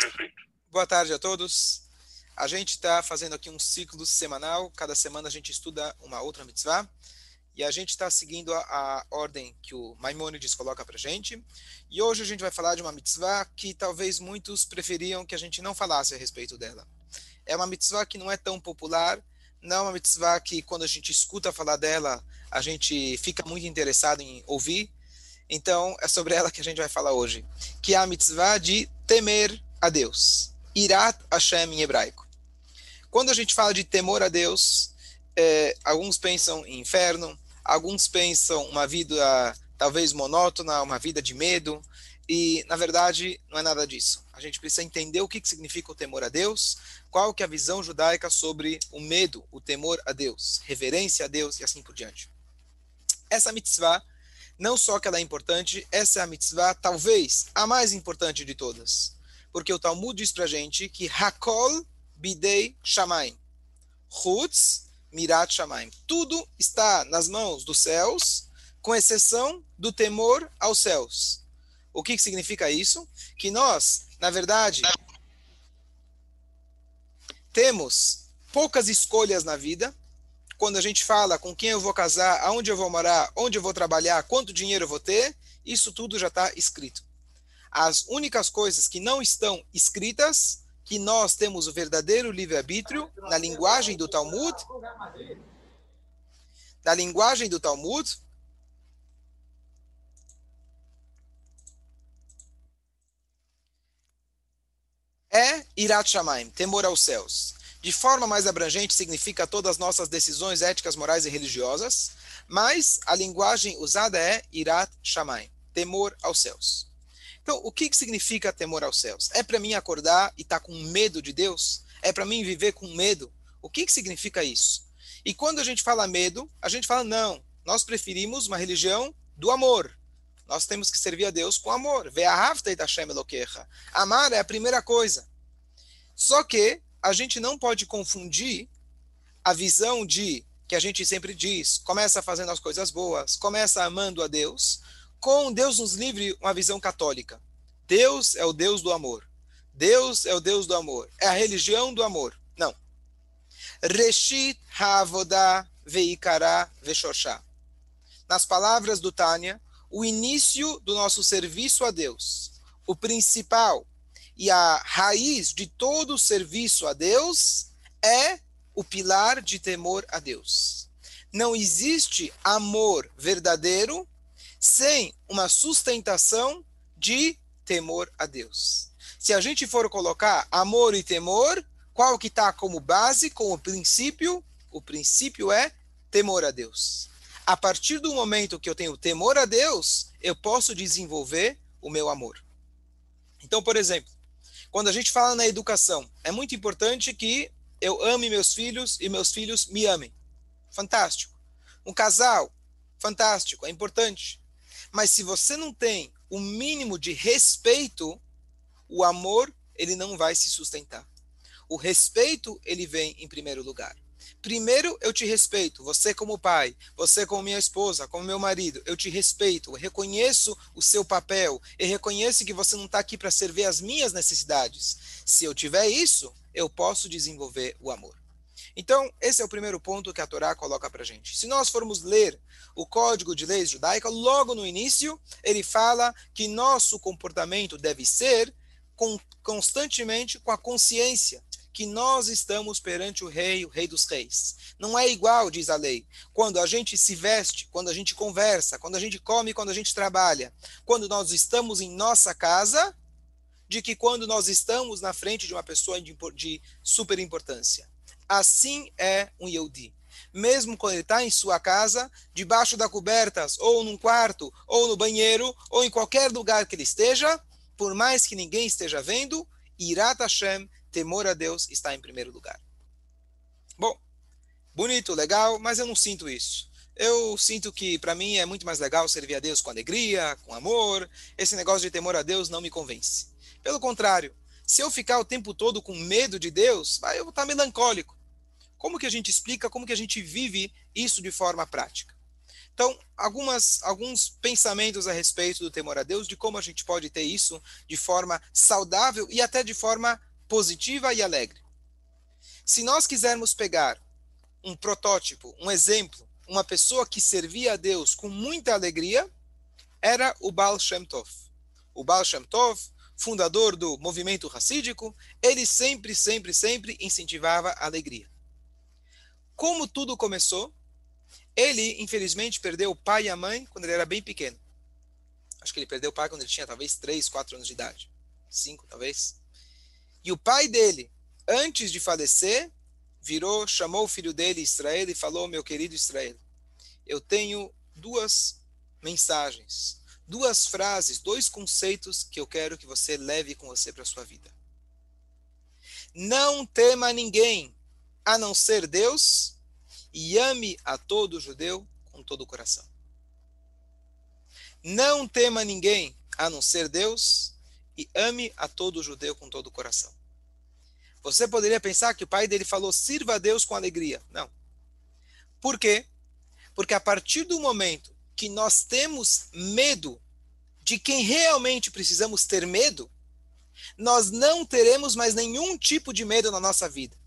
Perfeito. Boa tarde a todos. A gente está fazendo aqui um ciclo semanal. Cada semana a gente estuda uma outra mitzvah. E a gente está seguindo a, a, ordem que o Maimonides coloca para gente. E hoje a gente vai falar de uma mitzvah que talvez muitos preferiam que a gente não falasse a respeito dela. É uma mitzvah que não é tão popular, não é uma mitzvah que quando a gente escuta falar dela, a gente fica muito interessado em ouvir. Então, é sobre ela que a gente vai falar hoje, que é a mitzvah de temer a Deus. Irat Hashem em hebraico. Quando a gente fala de temor a Deus, é, alguns pensam em inferno, alguns pensam uma vida talvez monótona, uma vida de medo, e na verdade não é nada disso. A gente precisa entender o que, que significa o temor a Deus, qual que é a visão judaica sobre o medo, o temor a Deus, reverência a Deus e assim por diante. Essa mitzvah, não só que ela é importante, essa é a mitzvah talvez a mais importante de todas. Porque o Talmud diz pra gente que Hakol bidei shamaim. Chutz mirat shamaim. Tudo está nas mãos dos céus, com exceção do temor aos céus. O que, que significa isso? Que nós, na verdade, temos poucas escolhas na vida. Quando a gente fala com quem eu vou casar, aonde eu vou morar, onde eu vou trabalhar, quanto dinheiro eu vou ter, isso tudo já está escrito. As únicas coisas que não estão escritas, que nós temos o verdadeiro livre-arbítrio, na linguagem do Talmud, na linguagem do Talmud, é Irat Shamaim, temor aos céus. De forma mais abrangente, significa todas as nossas decisões éticas, morais e religiosas, mas a linguagem usada é Irat Shamaim, temor aos céus. Então, o que, que significa temor aos céus? É para mim acordar e estar tá com medo de Deus? É para mim viver com medo? O que, que significa isso? E quando a gente fala medo, a gente fala, não, nós preferimos uma religião do amor. Nós temos que servir a Deus com amor. Amar é a primeira coisa. Só que a gente não pode confundir a visão de que a gente sempre diz, começa fazendo as coisas boas, começa amando a Deus, com Deus nos livre uma visão católica. Deus é o Deus do amor. Deus é o Deus do amor. É a religião do amor. Não. Reshit Havodah Veikara Veshoshá. Nas palavras do Tânia, o início do nosso serviço a Deus, o principal e a raiz de todo o serviço a Deus é o pilar de temor a Deus. Não existe amor verdadeiro sem uma sustentação de temor a Deus. Se a gente for colocar amor e temor, qual que está como base, como princípio? O princípio é temor a Deus a partir do momento que eu tenho temor a Deus, eu posso desenvolver o meu amor. Então, por exemplo, quando a gente fala na educação, é muito importante que eu ame meus filhos e meus filhos me amem. Fantástico. Um casal, fantástico, é importante. Mas se você não tem o mínimo de respeito, o amor ele não vai se sustentar. O respeito ele vem em primeiro lugar. Primeiro, eu te respeito, você como pai, você como minha esposa, como meu marido, eu te respeito, eu reconheço o seu papel, e reconheço que você não está aqui para servir as minhas necessidades. Se eu tiver isso, eu posso desenvolver o amor. Então, esse é o primeiro ponto que a Torá coloca para gente. Se nós formos ler o Código de Leis Judaica, logo no início, ele fala que nosso comportamento deve ser constantemente com a consciência que nós estamos perante o rei, o rei dos reis. Não é igual, diz a lei, quando a gente se veste, quando a gente conversa, quando a gente come, quando a gente trabalha, quando nós estamos em nossa casa, de que quando nós estamos na frente de uma pessoa de, de super importância. Assim é um Yehudi. Mesmo quando ele está em sua casa, debaixo da cobertas, ou num quarto, ou no banheiro, ou em qualquer lugar que ele esteja, por mais que ninguém esteja vendo, Irat Hashem temor a Deus está em primeiro lugar. Bom, bonito, legal, mas eu não sinto isso. Eu sinto que para mim é muito mais legal servir a Deus com alegria, com amor. Esse negócio de temor a Deus não me convence. Pelo contrário, se eu ficar o tempo todo com medo de Deus, eu vou estar melancólico. Como que a gente explica, como que a gente vive isso de forma prática? Então, algumas, alguns pensamentos a respeito do temor a Deus, de como a gente pode ter isso de forma saudável e até de forma positiva e alegre. Se nós quisermos pegar um protótipo, um exemplo, uma pessoa que servia a Deus com muita alegria, era o Baal Shem Tov. O Baal Shem Tov, fundador do movimento racídico, ele sempre, sempre, sempre incentivava a alegria. Como tudo começou? Ele, infelizmente, perdeu o pai e a mãe quando ele era bem pequeno. Acho que ele perdeu o pai quando ele tinha talvez 3, 4 anos de idade. 5, talvez. E o pai dele, antes de falecer, virou, chamou o filho dele, Israel, e falou: Meu querido Israel, eu tenho duas mensagens, duas frases, dois conceitos que eu quero que você leve com você para a sua vida. Não tema ninguém, a não ser Deus, e ame a todo judeu com todo o coração. Não tema ninguém, a não ser Deus, e ame a todo judeu com todo o coração. Você poderia pensar que o pai dele falou: sirva a Deus com alegria. Não. Por quê? Porque a partir do momento que nós temos medo de quem realmente precisamos ter medo, nós não teremos mais nenhum tipo de medo na nossa vida.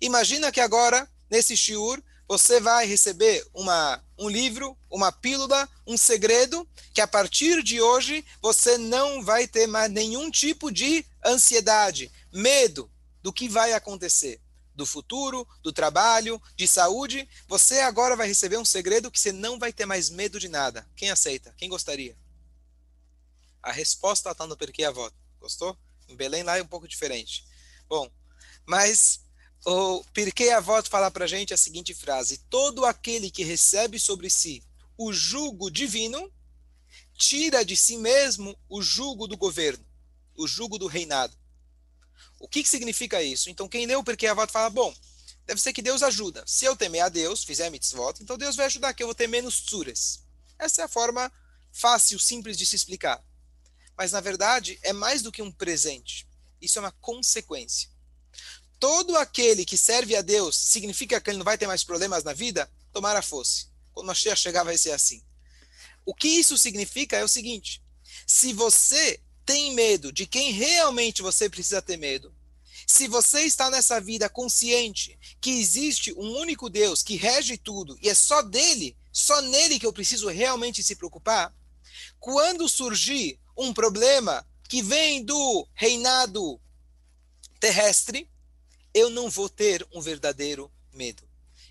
Imagina que agora, nesse shiur, você vai receber uma, um livro, uma pílula, um segredo, que a partir de hoje você não vai ter mais nenhum tipo de ansiedade, medo do que vai acontecer, do futuro, do trabalho, de saúde. Você agora vai receber um segredo que você não vai ter mais medo de nada. Quem aceita? Quem gostaria? A resposta está no Perquê Avó. Gostou? Em Belém lá é um pouco diferente. Bom, mas o Pirkei Avot fala para a gente a seguinte frase: Todo aquele que recebe sobre si o jugo divino, tira de si mesmo o jugo do governo, o jugo do reinado. O que, que significa isso? Então, quem leu o Pirkei Avot fala: Bom, deve ser que Deus ajuda. Se eu temer a Deus, fizer mitzvot, então Deus vai ajudar, que eu vou ter menos tsures. Essa é a forma fácil, simples de se explicar. Mas, na verdade, é mais do que um presente. Isso é uma consequência todo aquele que serve a Deus significa que ele não vai ter mais problemas na vida? Tomara fosse. Quando Mashiach chegar vai ser assim. O que isso significa é o seguinte: se você tem medo de quem realmente você precisa ter medo, se você está nessa vida consciente que existe um único Deus que rege tudo e é só dele, só nele que eu preciso realmente se preocupar, quando surgir um problema que vem do reinado terrestre, eu não vou ter um verdadeiro medo.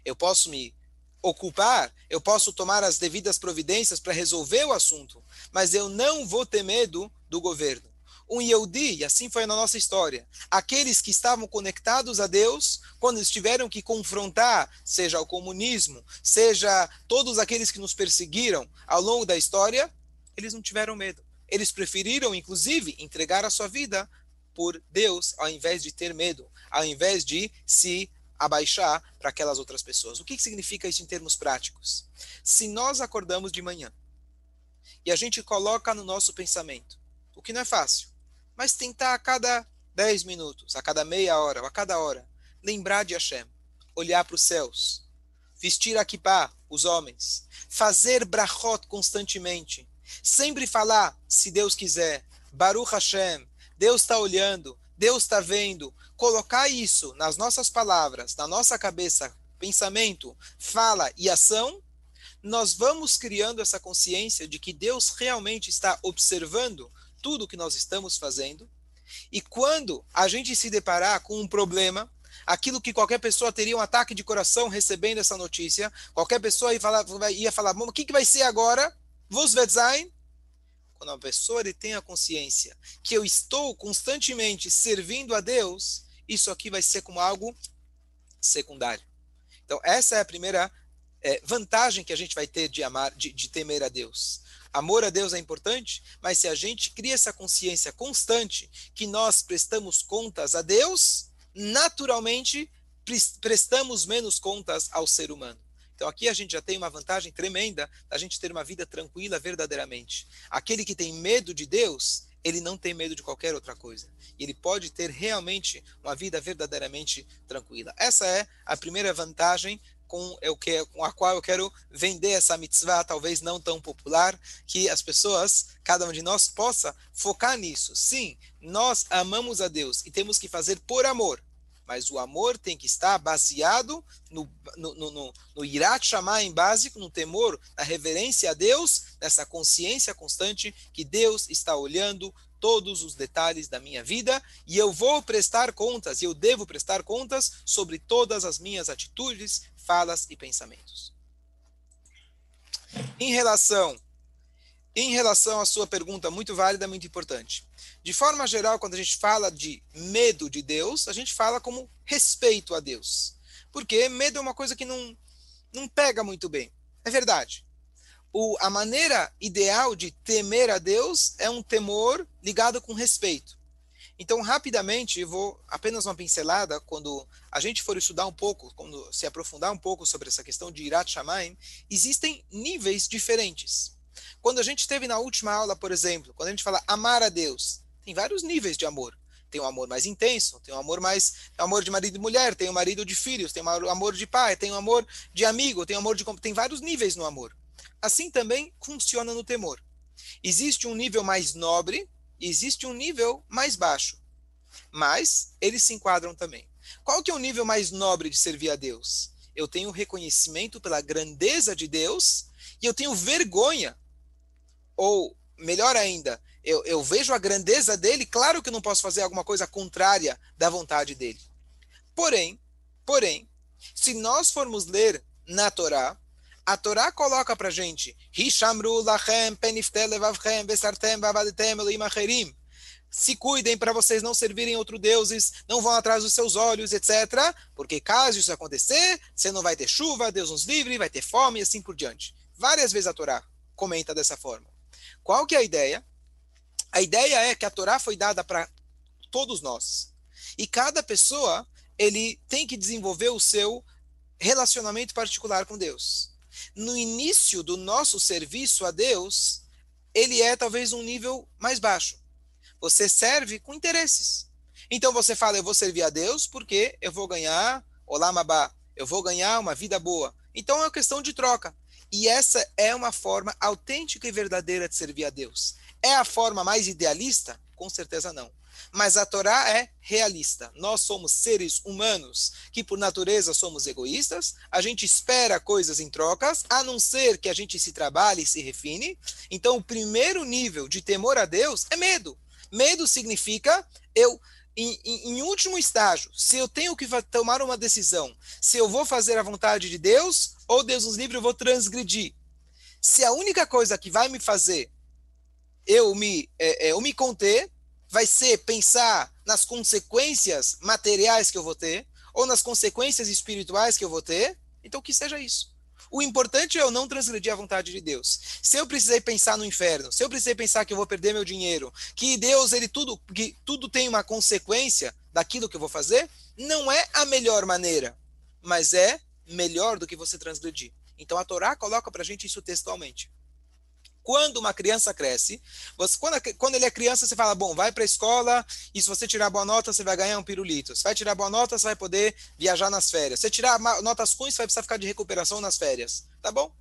Eu posso me ocupar, eu posso tomar as devidas providências para resolver o assunto, mas eu não vou ter medo do governo. Um Yehudi, e assim foi na nossa história, aqueles que estavam conectados a Deus, quando eles tiveram que confrontar, seja o comunismo, seja todos aqueles que nos perseguiram ao longo da história, eles não tiveram medo. Eles preferiram, inclusive, entregar a sua vida por Deus, ao invés de ter medo, ao invés de se abaixar para aquelas outras pessoas. O que, que significa isso em termos práticos? Se nós acordamos de manhã e a gente coloca no nosso pensamento, o que não é fácil, mas tentar a cada 10 minutos, a cada meia hora, ou a cada hora, lembrar de Hashem, olhar para os céus, vestir a kippah, os homens, fazer brachot constantemente, sempre falar, se Deus quiser, Baruch Hashem, Deus está olhando, Deus está vendo. Colocar isso nas nossas palavras, na nossa cabeça, pensamento, fala e ação, nós vamos criando essa consciência de que Deus realmente está observando tudo que nós estamos fazendo. E quando a gente se deparar com um problema, aquilo que qualquer pessoa teria um ataque de coração recebendo essa notícia, qualquer pessoa ia falar, ia falar o que, que vai ser agora? Wird sein? Quando uma pessoa ele tem a consciência que eu estou constantemente servindo a Deus, isso aqui vai ser como algo secundário. Então, essa é a primeira é, vantagem que a gente vai ter de amar, de, de temer a Deus. Amor a Deus é importante, mas se a gente cria essa consciência constante que nós prestamos contas a Deus, naturalmente prestamos menos contas ao ser humano. Então aqui a gente já tem uma vantagem tremenda da gente ter uma vida tranquila verdadeiramente. Aquele que tem medo de Deus, ele não tem medo de qualquer outra coisa. Ele pode ter realmente uma vida verdadeiramente tranquila. Essa é a primeira vantagem com, eu que, com a qual eu quero vender essa mitzvah, talvez não tão popular, que as pessoas, cada um de nós, possa focar nisso. Sim, nós amamos a Deus e temos que fazer por amor, mas o amor tem que estar baseado no, no, no, no, no irat chamar em básico, no temor, na reverência a Deus, nessa consciência constante que Deus está olhando todos os detalhes da minha vida e eu vou prestar contas, e eu devo prestar contas sobre todas as minhas atitudes, falas e pensamentos. Em relação em relação à sua pergunta muito válida, muito importante. De forma geral, quando a gente fala de medo de Deus, a gente fala como respeito a Deus. Porque medo é uma coisa que não, não pega muito bem. É verdade o, a maneira ideal de temer a Deus é um temor ligado com respeito. Então, rapidamente, vou apenas uma pincelada, quando a gente for estudar um pouco, quando se aprofundar um pouco sobre essa questão de Irat Shamayim, existem níveis diferentes. Quando a gente teve na última aula, por exemplo, quando a gente fala amar a Deus, tem vários níveis de amor. Tem um amor mais intenso, tem um amor mais um amor de marido e mulher, tem o um marido de filhos, tem um amor de pai, tem um amor de amigo, tem um amor de tem vários níveis no amor. Assim também funciona no temor. Existe um nível mais nobre e existe um nível mais baixo. Mas eles se enquadram também. Qual que é o nível mais nobre de servir a Deus? Eu tenho reconhecimento pela grandeza de Deus e eu tenho vergonha. Ou, melhor ainda, eu, eu vejo a grandeza dele, claro que não posso fazer alguma coisa contrária da vontade dele. Porém, porém, se nós formos ler na Torá, a Torá coloca para gente. Se cuidem para vocês não servirem outros deuses, não vão atrás dos seus olhos, etc. Porque caso isso acontecer, você não vai ter chuva, Deus nos livre, vai ter fome e assim por diante. Várias vezes a Torá comenta dessa forma. Qual que é a ideia? A ideia é que a Torá foi dada para todos nós. E cada pessoa, ele tem que desenvolver o seu relacionamento particular com Deus no início do nosso serviço a Deus, ele é talvez um nível mais baixo. Você serve com interesses. Então você fala, eu vou servir a Deus porque eu vou ganhar olamabá, eu vou ganhar uma vida boa. Então é uma questão de troca. E essa é uma forma autêntica e verdadeira de servir a Deus. É a forma mais idealista? Com certeza não. Mas a Torá é realista. Nós somos seres humanos que, por natureza, somos egoístas. A gente espera coisas em trocas, a não ser que a gente se trabalhe e se refine. Então, o primeiro nível de temor a Deus é medo. Medo significa eu em, em, em, último estágio, se eu tenho que tomar uma decisão, se eu vou fazer a vontade de Deus ou Deus nos livre, eu vou transgredir. Se a única coisa que vai me fazer eu me, é, é, eu me conter vai ser pensar nas consequências materiais que eu vou ter, ou nas consequências espirituais que eu vou ter, então que seja isso. O importante é eu não transgredir a vontade de Deus. Se eu precisei pensar no inferno, se eu precisei pensar que eu vou perder meu dinheiro, que Deus, ele tudo, que tudo tem uma consequência daquilo que eu vou fazer, não é a melhor maneira, mas é melhor do que você transgredir. Então a Torá coloca para a gente isso textualmente. Quando uma criança cresce, você, quando, quando ele é criança, você fala, bom, vai para a escola e se você tirar boa nota, você vai ganhar um pirulito. Se vai tirar boa nota, você vai poder viajar nas férias. Se tirar notas ruins, você vai precisar ficar de recuperação nas férias. Tá bom?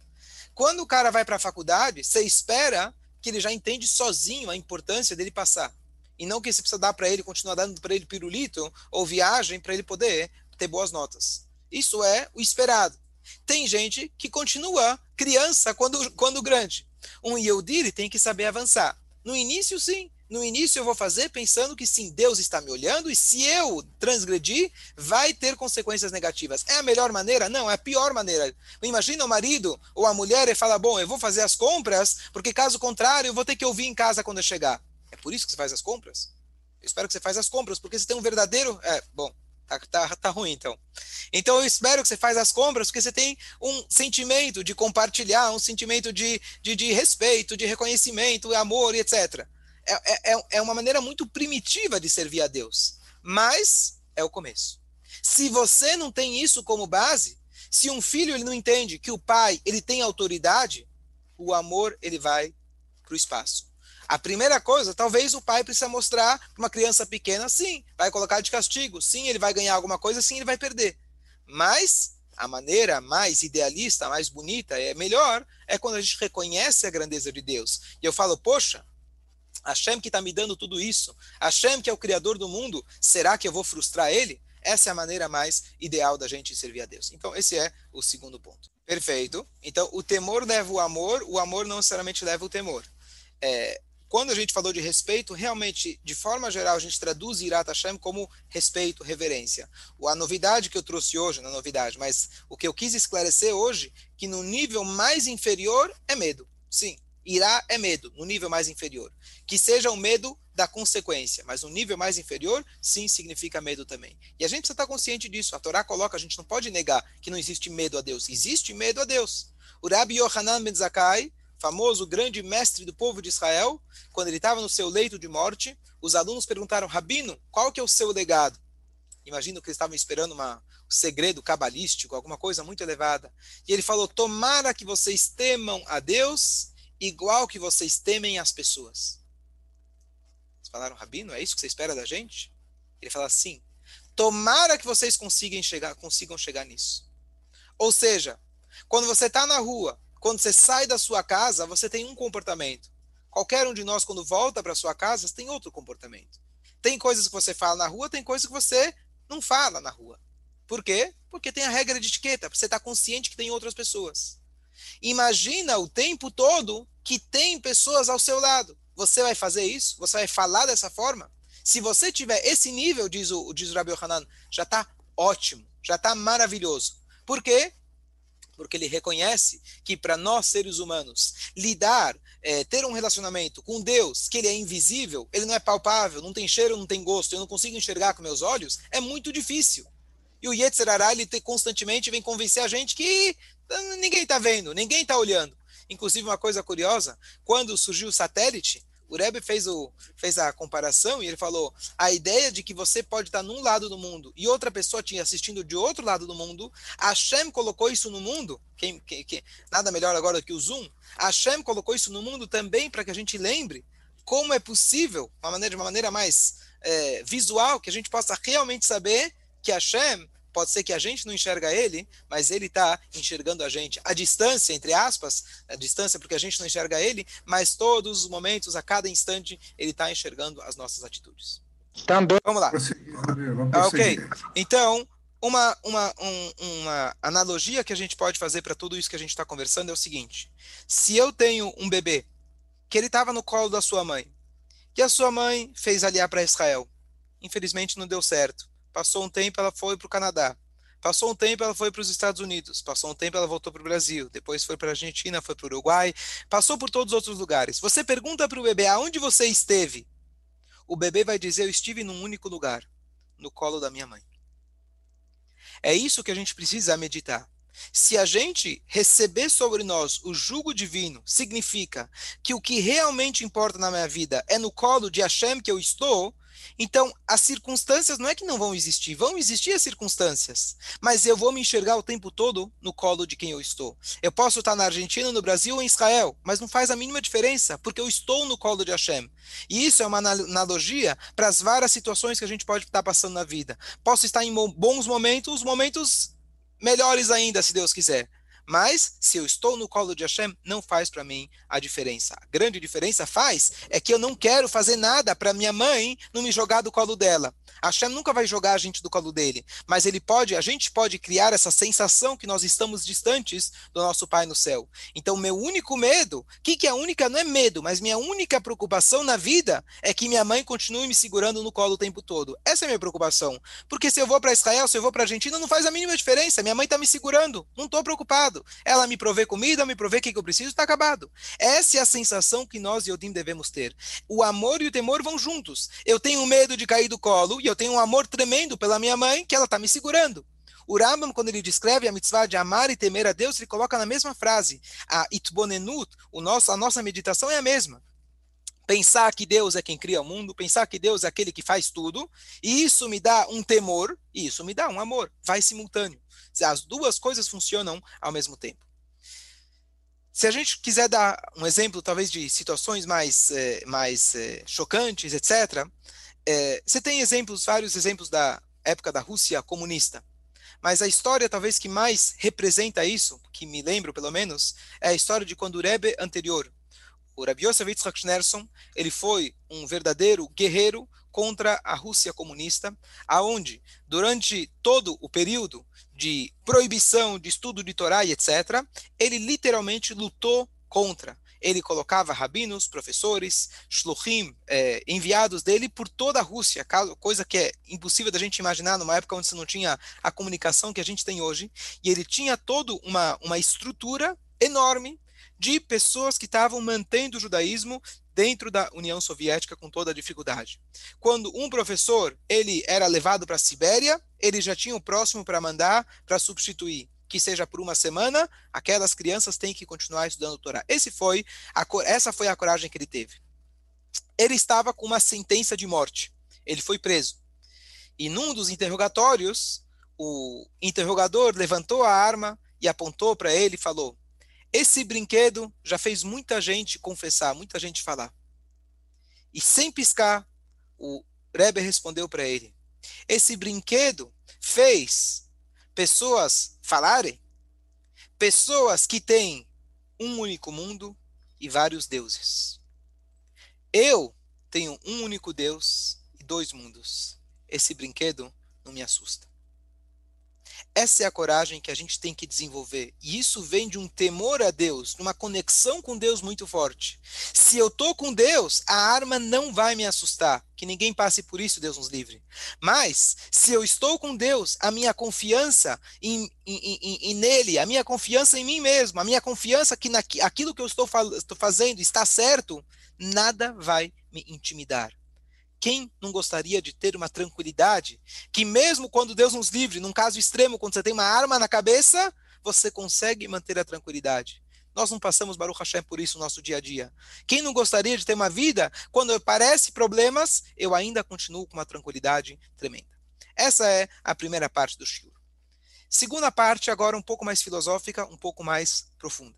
Quando o cara vai para a faculdade, você espera que ele já entende sozinho a importância dele passar. E não que você precisa dar para ele, continuar dando para ele pirulito ou viagem para ele poder ter boas notas. Isso é o esperado. Tem gente que continua criança quando, quando grande. Um Yehudi tem que saber avançar. No início, sim. No início eu vou fazer pensando que sim, Deus está me olhando e se eu transgredir, vai ter consequências negativas. É a melhor maneira? Não, é a pior maneira. Imagina o marido ou a mulher e fala: Bom, eu vou fazer as compras, porque caso contrário, eu vou ter que ouvir em casa quando eu chegar. É por isso que você faz as compras? Eu espero que você faz as compras, porque você tem um verdadeiro. É, bom, Tá, tá, tá ruim, então. Então eu espero que você faz as compras porque você tem um sentimento de compartilhar, um sentimento de, de, de respeito, de reconhecimento, amor etc. É, é, é uma maneira muito primitiva de servir a Deus. Mas é o começo. Se você não tem isso como base, se um filho ele não entende que o pai ele tem autoridade, o amor ele vai para o espaço. A primeira coisa, talvez o pai precisa mostrar para uma criança pequena, sim, vai colocar de castigo, sim, ele vai ganhar alguma coisa, sim, ele vai perder. Mas a maneira mais idealista, mais bonita, é melhor, é quando a gente reconhece a grandeza de Deus. E eu falo, poxa, Hashem que está me dando tudo isso, Hashem que é o Criador do mundo, será que eu vou frustrar ele? Essa é a maneira mais ideal da gente servir a Deus. Então, esse é o segundo ponto. Perfeito. Então, o temor leva o amor, o amor não necessariamente leva o temor. É, quando a gente falou de respeito, realmente, de forma geral, a gente traduz Irat Hashem como respeito, reverência. A novidade que eu trouxe hoje, não é novidade, mas o que eu quis esclarecer hoje, que no nível mais inferior é medo. Sim, Irá é medo, no nível mais inferior. Que seja o medo da consequência, mas no nível mais inferior, sim, significa medo também. E a gente precisa estar consciente disso. A Torá coloca, a gente não pode negar que não existe medo a Deus. Existe medo a Deus. O Rabbi Yohanan Ben Zakkai, famoso grande mestre do povo de Israel, quando ele estava no seu leito de morte, os alunos perguntaram, Rabino, qual que é o seu legado? Imagino que eles estavam esperando uma, um segredo cabalístico, alguma coisa muito elevada. E ele falou, tomara que vocês temam a Deus igual que vocês temem as pessoas. Eles falaram, Rabino, é isso que você espera da gente? Ele fala, sim. Tomara que vocês consigam chegar, consigam chegar nisso. Ou seja, quando você está na rua quando você sai da sua casa, você tem um comportamento. Qualquer um de nós, quando volta para sua casa, tem outro comportamento. Tem coisas que você fala na rua, tem coisas que você não fala na rua. Por quê? Porque tem a regra de etiqueta, você está consciente que tem outras pessoas. Imagina o tempo todo que tem pessoas ao seu lado. Você vai fazer isso? Você vai falar dessa forma? Se você tiver esse nível, diz o, diz o Rabbi Hanan, já está ótimo, já está maravilhoso. Por quê? Porque ele reconhece que para nós seres humanos lidar, é, ter um relacionamento com Deus, que ele é invisível, ele não é palpável, não tem cheiro, não tem gosto, eu não consigo enxergar com meus olhos, é muito difícil. E o Yetzirará, ele constantemente vem convencer a gente que ninguém está vendo, ninguém está olhando. Inclusive, uma coisa curiosa, quando surgiu o satélite, o Rebbe fez, o, fez a comparação e ele falou: a ideia de que você pode estar num lado do mundo e outra pessoa te assistindo de outro lado do mundo, Hashem colocou isso no mundo, quem, quem, quem, nada melhor agora que o Zoom, Hashem colocou isso no mundo também para que a gente lembre como é possível, uma maneira, de uma maneira mais é, visual, que a gente possa realmente saber que Hashem Pode ser que a gente não enxerga ele, mas ele está enxergando a gente. A distância, entre aspas, a distância porque a gente não enxerga ele, mas todos os momentos, a cada instante, ele está enxergando as nossas atitudes. Também. Vamos lá. Ah, ok. Então, uma, uma, um, uma analogia que a gente pode fazer para tudo isso que a gente está conversando é o seguinte: se eu tenho um bebê que ele estava no colo da sua mãe, que a sua mãe fez aliar para Israel, infelizmente não deu certo Passou um tempo, ela foi para o Canadá. Passou um tempo, ela foi para os Estados Unidos. Passou um tempo, ela voltou para o Brasil. Depois foi para a Argentina, foi para o Uruguai. Passou por todos os outros lugares. Você pergunta para o bebê aonde você esteve. O bebê vai dizer: Eu estive num único lugar, no colo da minha mãe. É isso que a gente precisa meditar. Se a gente receber sobre nós o jugo divino, significa que o que realmente importa na minha vida é no colo de Hashem que eu estou, então, as circunstâncias não é que não vão existir, vão existir as circunstâncias, mas eu vou me enxergar o tempo todo no colo de quem eu estou. Eu posso estar na Argentina, no Brasil ou em Israel, mas não faz a mínima diferença, porque eu estou no colo de Hashem. E isso é uma analogia para as várias situações que a gente pode estar passando na vida. Posso estar em bons momentos, momentos melhores ainda, se Deus quiser. Mas, se eu estou no colo de Hashem, não faz para mim a diferença. A grande diferença faz é que eu não quero fazer nada para minha mãe não me jogar do colo dela. Hashem nunca vai jogar a gente do colo dele, mas ele pode, a gente pode criar essa sensação que nós estamos distantes do nosso Pai no céu. Então, meu único medo, que, que é a única, não é medo, mas minha única preocupação na vida é que minha mãe continue me segurando no colo o tempo todo. Essa é a minha preocupação. Porque se eu vou para Israel, se eu vou para Argentina, não faz a mínima diferença. Minha mãe está me segurando, não estou preocupado. Ela me provê comida, me provê o que eu preciso, está acabado. Essa é a sensação que nós, Yodim, devemos ter. O amor e o temor vão juntos. Eu tenho medo de cair do colo e eu tenho um amor tremendo pela minha mãe, que ela está me segurando. O Rambam, quando ele descreve a mitzvah de amar e temer a Deus, ele coloca na mesma frase. A itbonenut, o nosso, a nossa meditação é a mesma. Pensar que Deus é quem cria o mundo, pensar que Deus é aquele que faz tudo, e isso me dá um temor, e isso me dá um amor. Vai simultâneo. As duas coisas funcionam ao mesmo tempo. Se a gente quiser dar um exemplo, talvez, de situações mais, eh, mais eh, chocantes, etc., é, você tem exemplos, vários exemplos da época da Rússia comunista. mas a história talvez que mais representa isso, que me lembro pelo menos, é a história de quando o Rebbe anterior, o Rabbi Yosef Yitzhak Schneerson, ele foi um verdadeiro guerreiro contra a Rússia comunista, aonde durante todo o período de proibição de estudo de Torá e etc., ele literalmente lutou contra. Ele colocava rabinos, professores, shluchim, é, enviados dele por toda a Rússia, coisa que é impossível da gente imaginar numa época onde você não tinha a comunicação que a gente tem hoje. E ele tinha toda uma, uma estrutura enorme de pessoas que estavam mantendo o judaísmo dentro da União Soviética com toda a dificuldade. Quando um professor ele era levado para a Sibéria, ele já tinha o próximo para mandar para substituir que seja por uma semana, aquelas crianças têm que continuar estudando Torá. Esse foi a, essa foi a coragem que ele teve. Ele estava com uma sentença de morte. Ele foi preso. E num dos interrogatórios, o interrogador levantou a arma e apontou para ele e falou: esse brinquedo já fez muita gente confessar, muita gente falar. E sem piscar, o Rebbe respondeu para ele: Esse brinquedo fez pessoas falarem, pessoas que têm um único mundo e vários deuses. Eu tenho um único Deus e dois mundos. Esse brinquedo não me assusta. Essa é a coragem que a gente tem que desenvolver. E isso vem de um temor a Deus, de uma conexão com Deus muito forte. Se eu estou com Deus, a arma não vai me assustar. Que ninguém passe por isso, Deus nos livre. Mas, se eu estou com Deus, a minha confiança em, em, em, em nele, a minha confiança em mim mesmo, a minha confiança que na, aquilo que eu estou, estou fazendo está certo, nada vai me intimidar. Quem não gostaria de ter uma tranquilidade que, mesmo quando Deus nos livre, num caso extremo, quando você tem uma arma na cabeça, você consegue manter a tranquilidade? Nós não passamos Baruch Hashem por isso no nosso dia a dia. Quem não gostaria de ter uma vida, quando aparecem problemas, eu ainda continuo com uma tranquilidade tremenda. Essa é a primeira parte do Shur. Segunda parte, agora um pouco mais filosófica, um pouco mais profunda.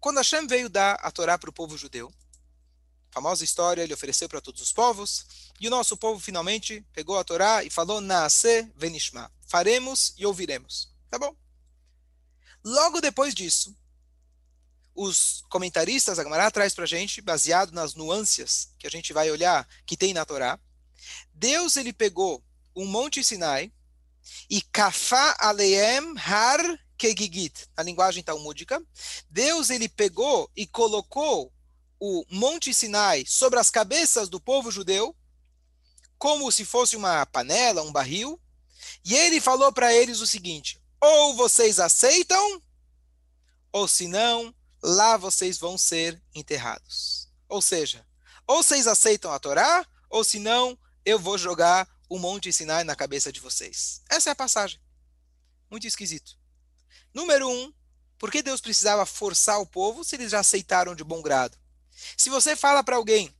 Quando Hashem veio dar a Torá para o povo judeu, famosa história, ele ofereceu para todos os povos, e o nosso povo finalmente pegou a Torá e falou, Naase venishma, faremos e ouviremos. Tá bom. Logo depois disso, os comentaristas, a Gemara traz para a gente, baseado nas nuances que a gente vai olhar que tem na Torá, Deus ele pegou o Monte Sinai e kafá aleem har kegigit, a linguagem talmúdica, Deus ele pegou e colocou o Monte Sinai sobre as cabeças do povo judeu, como se fosse uma panela, um barril, e ele falou para eles o seguinte: ou vocês aceitam, ou se não, lá vocês vão ser enterrados. Ou seja, ou vocês aceitam a Torá, ou se não, eu vou jogar o Monte Sinai na cabeça de vocês. Essa é a passagem. Muito esquisito. Número um, por que Deus precisava forçar o povo se eles já aceitaram de bom grado? Se você fala para alguém,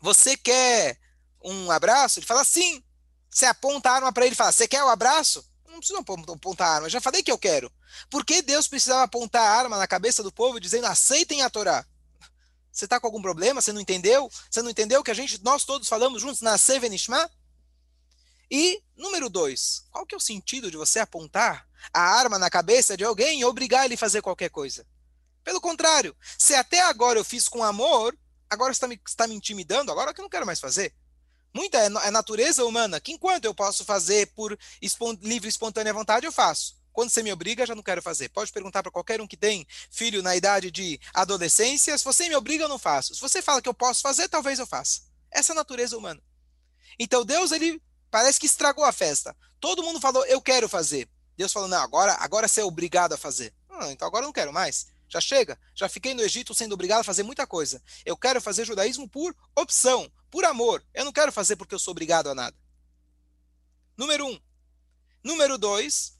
você quer um abraço? Ele fala sim. Você aponta a arma para ele e fala, você quer o um abraço? Não precisa apontar a arma, eu já falei que eu quero. Por que Deus precisava apontar a arma na cabeça do povo dizendo aceitem a Torá? Você está com algum problema? Você não entendeu? Você não entendeu que a gente, nós todos falamos juntos na Sevenishma? E, número dois, qual que é o sentido de você apontar a arma na cabeça de alguém e obrigar ele a fazer qualquer coisa? Pelo contrário, se até agora eu fiz com amor, agora está me, está me intimidando, agora que eu não quero mais fazer. Muita é, é natureza humana, que enquanto eu posso fazer por espon, livre e espontânea vontade, eu faço. Quando você me obriga, já não quero fazer. Pode perguntar para qualquer um que tem filho na idade de adolescência. Se você me obriga, eu não faço. Se você fala que eu posso fazer, talvez eu faça. Essa é a natureza humana. Então Deus, ele parece que estragou a festa. Todo mundo falou, eu quero fazer. Deus falou, não, agora, agora você é obrigado a fazer. Ah, então agora eu não quero mais. Já chega. Já fiquei no Egito sendo obrigado a fazer muita coisa. Eu quero fazer judaísmo por opção, por amor. Eu não quero fazer porque eu sou obrigado a nada. Número um. Número dois.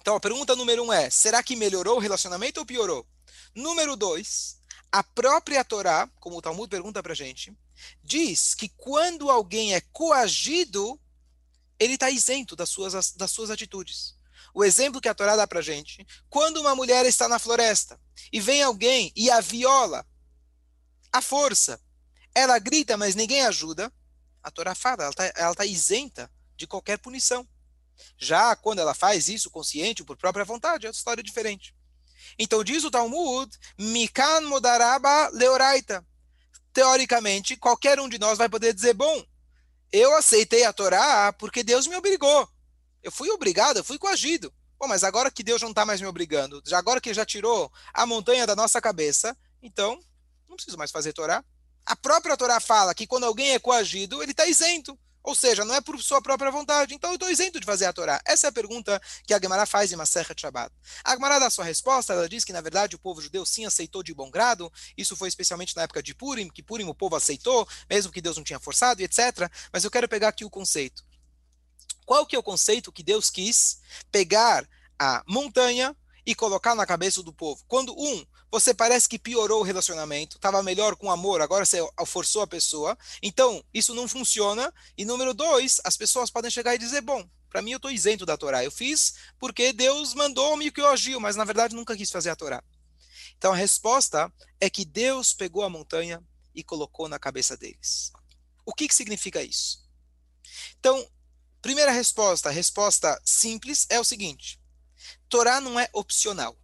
Então, a pergunta número um é: será que melhorou o relacionamento ou piorou? Número dois. A própria Torá, como o Talmud pergunta para gente, diz que quando alguém é coagido, ele está isento das suas, das suas atitudes o exemplo que a Torá dá para gente, quando uma mulher está na floresta e vem alguém e a viola, a força, ela grita, mas ninguém ajuda, a Torá fala, ela está tá isenta de qualquer punição. Já quando ela faz isso consciente, por própria vontade, é outra história diferente. Então diz o Talmud, Mikan Modaraba Leoraita. Teoricamente, qualquer um de nós vai poder dizer, bom, eu aceitei a Torá porque Deus me obrigou. Eu fui obrigado, eu fui coagido. Bom, mas agora que Deus não está mais me obrigando, agora que já tirou a montanha da nossa cabeça, então não preciso mais fazer Torá. A própria Torá fala que quando alguém é coagido, ele está isento. Ou seja, não é por sua própria vontade. Então eu estou isento de fazer a Torá. Essa é a pergunta que a Gemara faz em Maserha Shabbat. A Gemara dá sua resposta, ela diz que na verdade o povo judeu sim aceitou de bom grado. Isso foi especialmente na época de Purim, que Purim o povo aceitou, mesmo que Deus não tinha forçado, etc. Mas eu quero pegar aqui o conceito. Qual que é o conceito que Deus quis pegar a montanha e colocar na cabeça do povo? Quando um você parece que piorou o relacionamento, estava melhor com amor, agora você forçou a pessoa. Então, isso não funciona. E número dois, as pessoas podem chegar e dizer: bom, para mim eu estou isento da Torá. Eu fiz porque Deus mandou-me que eu agiu, mas na verdade nunca quis fazer a Torá. Então a resposta é que Deus pegou a montanha e colocou na cabeça deles. O que, que significa isso? Então, primeira resposta, resposta simples é o seguinte: Torá não é opcional.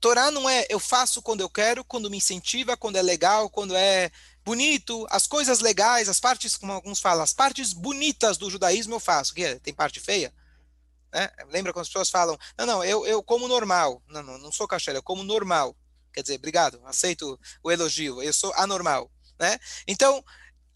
Torá não é eu faço quando eu quero, quando me incentiva, quando é legal, quando é bonito, as coisas legais, as partes, como alguns falam, as partes bonitas do judaísmo eu faço. Que tem parte feia? Né? Lembra quando as pessoas falam, não, não, eu, eu como normal. Não, não, não sou caché, eu como normal. Quer dizer, obrigado, aceito o elogio, eu sou anormal. Né? Então,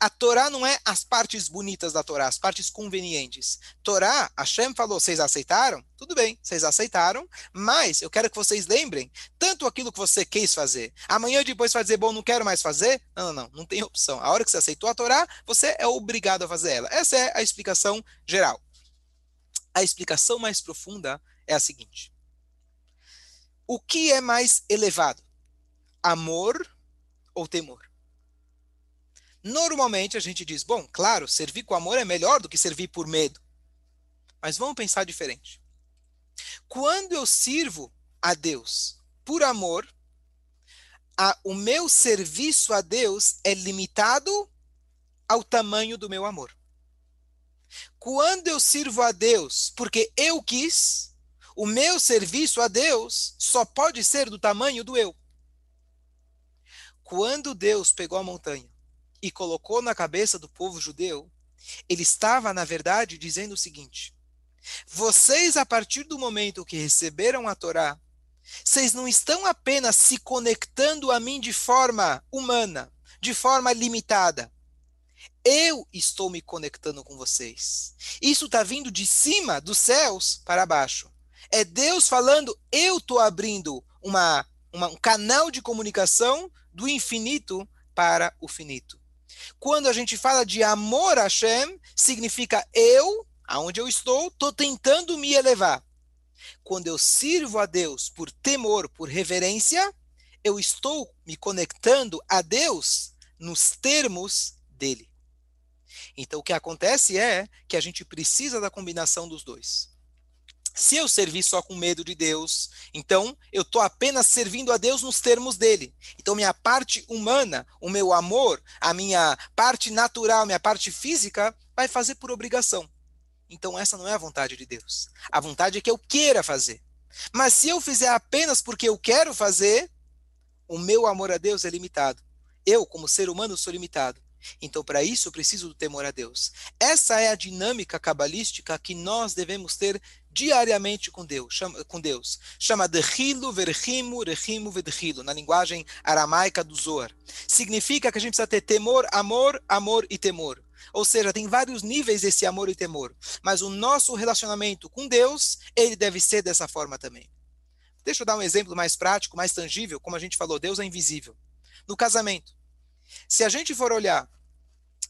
a Torá não é as partes bonitas da Torá, as partes convenientes. Torá, Hashem falou, vocês aceitaram? Tudo bem, vocês aceitaram, mas eu quero que vocês lembrem tanto aquilo que você quis fazer. Amanhã depois vai dizer, bom, não quero mais fazer? Não, não, não, não tem opção. A hora que você aceitou a Torá, você é obrigado a fazer ela. Essa é a explicação geral. A explicação mais profunda é a seguinte: o que é mais elevado? Amor ou temor? Normalmente a gente diz, bom, claro, servir com amor é melhor do que servir por medo. Mas vamos pensar diferente. Quando eu sirvo a Deus por amor, a, o meu serviço a Deus é limitado ao tamanho do meu amor. Quando eu sirvo a Deus porque eu quis, o meu serviço a Deus só pode ser do tamanho do eu. Quando Deus pegou a montanha e colocou na cabeça do povo judeu, ele estava, na verdade, dizendo o seguinte: vocês, a partir do momento que receberam a Torá, vocês não estão apenas se conectando a mim de forma humana, de forma limitada. Eu estou me conectando com vocês. Isso está vindo de cima dos céus para baixo. É Deus falando, eu estou abrindo uma, uma, um canal de comunicação do infinito para o finito. Quando a gente fala de amor a Hashem, significa eu, aonde eu estou, estou tentando me elevar. Quando eu sirvo a Deus por temor, por reverência, eu estou me conectando a Deus nos termos dele. Então o que acontece é que a gente precisa da combinação dos dois. Se eu servir só com medo de Deus, então eu estou apenas servindo a Deus nos termos dele. Então, minha parte humana, o meu amor, a minha parte natural, minha parte física, vai fazer por obrigação. Então, essa não é a vontade de Deus. A vontade é que eu queira fazer. Mas se eu fizer apenas porque eu quero fazer, o meu amor a Deus é limitado. Eu, como ser humano, sou limitado. Então, para isso, eu preciso do temor a Deus. Essa é a dinâmica cabalística que nós devemos ter diariamente com Deus. Chama, com Deus. chama Dechilo, Verhimo, Rehimo, Vedchilo, na linguagem aramaica do Zohar. Significa que a gente precisa ter temor, amor, amor e temor. Ou seja, tem vários níveis desse amor e temor. Mas o nosso relacionamento com Deus, ele deve ser dessa forma também. Deixa eu dar um exemplo mais prático, mais tangível. Como a gente falou, Deus é invisível. No casamento. Se a gente for olhar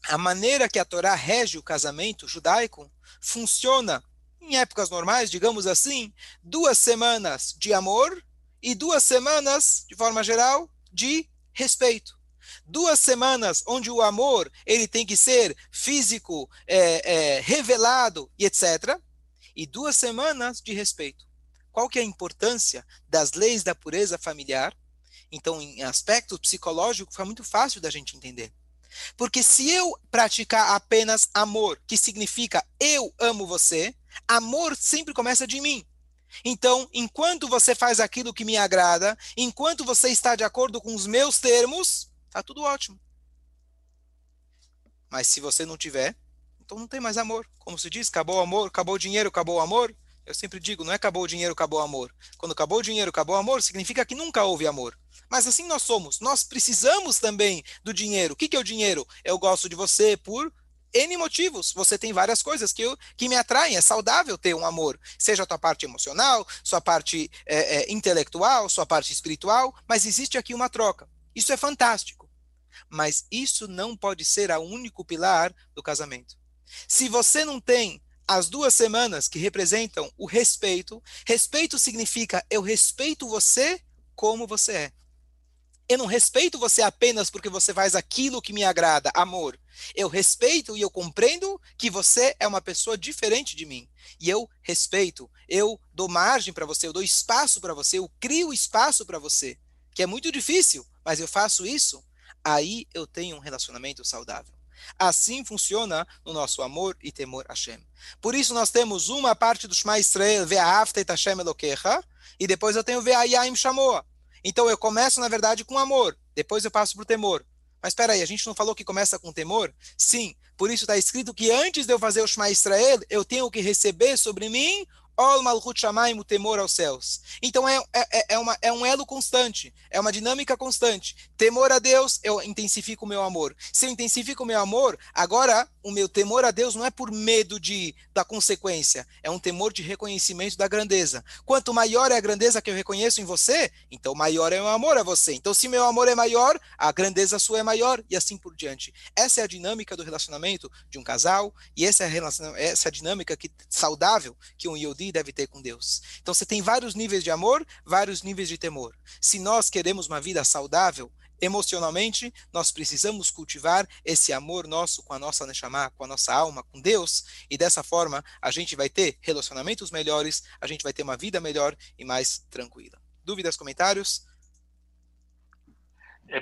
a maneira que a Torá rege o casamento judaico, funciona em épocas normais, digamos assim, duas semanas de amor e duas semanas, de forma geral, de respeito. Duas semanas onde o amor ele tem que ser físico, é, é, revelado e etc. E duas semanas de respeito. Qual que é a importância das leis da pureza familiar? Então, em aspecto psicológico, fica muito fácil da gente entender. Porque se eu praticar apenas amor, que significa eu amo você, amor sempre começa de mim. Então, enquanto você faz aquilo que me agrada, enquanto você está de acordo com os meus termos, tá tudo ótimo. Mas se você não tiver, então não tem mais amor. Como se diz, acabou o amor, acabou o dinheiro, acabou o amor. Eu sempre digo, não é acabou o dinheiro, acabou o amor. Quando acabou o dinheiro, acabou o amor, significa que nunca houve amor. Mas assim nós somos. Nós precisamos também do dinheiro. O que, que é o dinheiro? Eu gosto de você por N motivos. Você tem várias coisas que, eu, que me atraem. É saudável ter um amor. Seja a tua parte emocional, sua parte é, é, intelectual, sua parte espiritual. Mas existe aqui uma troca. Isso é fantástico. Mas isso não pode ser o único pilar do casamento. Se você não tem as duas semanas que representam o respeito, respeito significa eu respeito você como você é. Eu não respeito você apenas porque você faz aquilo que me agrada, amor. Eu respeito e eu compreendo que você é uma pessoa diferente de mim. E eu respeito, eu dou margem para você, eu dou espaço para você, eu crio espaço para você, que é muito difícil, mas eu faço isso. Aí eu tenho um relacionamento saudável. Assim funciona no nosso amor e temor a Hashem. Por isso nós temos uma parte do Shema Israel, Ve'ahavta et Hashem Elokecha, e depois eu tenho Ve'ayim Shamoa. Então eu começo, na verdade, com amor, depois eu passo para o temor. Mas espera aí, a gente não falou que começa com temor? Sim, por isso está escrito que antes de eu fazer o Shema Israel, eu tenho que receber sobre mim Ol Malchut Shamayim, o temor aos céus. Então é, é, é, uma, é um elo constante, é uma dinâmica constante. Temor a Deus, eu intensifico o meu amor. Se eu intensifico o meu amor, agora o meu temor a Deus não é por medo de, da consequência, é um temor de reconhecimento da grandeza. Quanto maior é a grandeza que eu reconheço em você, então maior é o meu amor a você. Então, se meu amor é maior, a grandeza sua é maior, e assim por diante. Essa é a dinâmica do relacionamento de um casal, e essa é a, essa é a dinâmica que, saudável que um Yodi deve ter com Deus. Então, você tem vários níveis de amor, vários níveis de temor. Se nós queremos uma vida saudável, emocionalmente, nós precisamos cultivar esse amor nosso com a nossa Neshama, com a nossa alma, com Deus, e dessa forma a gente vai ter relacionamentos melhores, a gente vai ter uma vida melhor e mais tranquila. Dúvidas, comentários? É